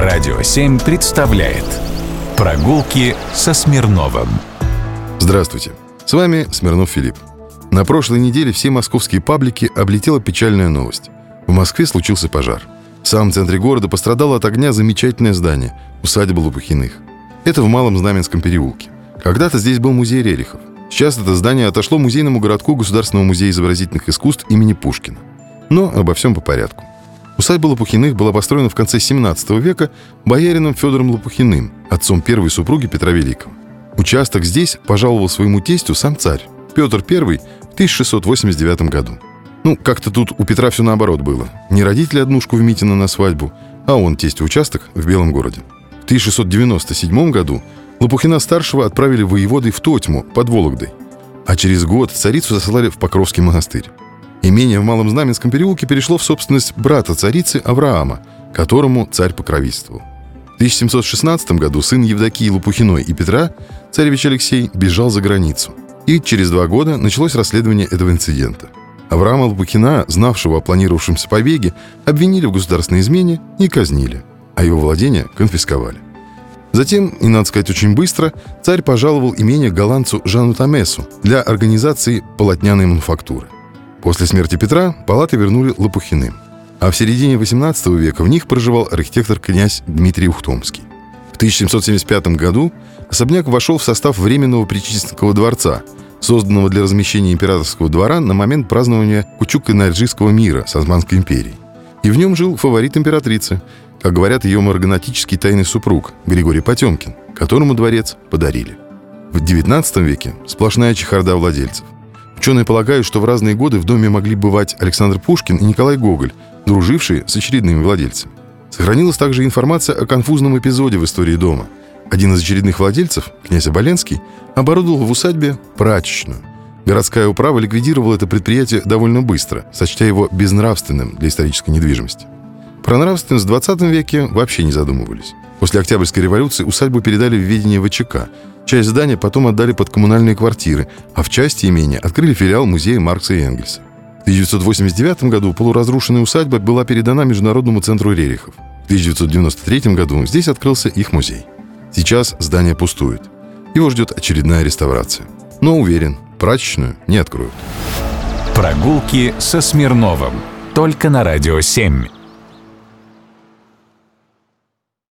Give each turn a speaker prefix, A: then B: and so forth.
A: Радио 7 представляет Прогулки со Смирновым
B: Здравствуйте, с вами Смирнов Филипп. На прошлой неделе все московские паблики облетела печальная новость. В Москве случился пожар. В самом центре города пострадало от огня замечательное здание – усадьба Лопухиных. Это в Малом Знаменском переулке. Когда-то здесь был музей Рерихов. Сейчас это здание отошло музейному городку Государственного музея изобразительных искусств имени Пушкина. Но обо всем по порядку. Усадьба Лопухиных была построена в конце 17 века боярином Федором Лопухиным, отцом первой супруги Петра Великого. Участок здесь пожаловал своему тестю сам царь Петр I в 1689 году. Ну, как-то тут у Петра все наоборот было. Не родители однушку в Митино на свадьбу, а он тесть участок в Белом городе. В 1697 году Лопухина-старшего отправили воеводой в Тотьму под Вологдой. А через год царицу заслали в Покровский монастырь. Имение в Малом Знаменском переулке перешло в собственность брата царицы Авраама, которому царь покровительствовал. В 1716 году сын Евдокии Лопухиной и Петра, царевич Алексей, бежал за границу. И через два года началось расследование этого инцидента. Авраама Лопухина, знавшего о планировавшемся побеге, обвинили в государственной измене и казнили, а его владения конфисковали. Затем, и надо сказать очень быстро, царь пожаловал имение голландцу Жану Тамесу для организации полотняной мануфактуры. После смерти Петра палаты вернули Лопухиным. А в середине XVIII века в них проживал архитектор-князь Дмитрий Ухтомский. В 1775 году особняк вошел в состав Временного Причистинского дворца, созданного для размещения императорского двора на момент празднования Кучук-Энерджийского мира с Османской империей. И в нем жил фаворит императрицы, как говорят ее марганатический тайный супруг Григорий Потемкин, которому дворец подарили. В XIX веке сплошная чехарда владельцев. Ученые полагают, что в разные годы в доме могли бывать Александр Пушкин и Николай Гоголь, дружившие с очередными владельцами. Сохранилась также информация о конфузном эпизоде в истории дома. Один из очередных владельцев, князь Оболенский, оборудовал в усадьбе прачечную. Городская управа ликвидировала это предприятие довольно быстро, сочтя его безнравственным для исторической недвижимости. Про нравственность в 20 веке вообще не задумывались. После Октябрьской революции усадьбу передали в ведение ВЧК. Часть здания потом отдали под коммунальные квартиры, а в части имения открыли филиал музея Маркса и Энгельса. В 1989 году полуразрушенная усадьба была передана Международному центру Рерихов. В 1993 году здесь открылся их музей. Сейчас здание пустует. Его ждет очередная реставрация. Но уверен, прачечную не откроют.
A: Прогулки со Смирновым. Только на Радио 7.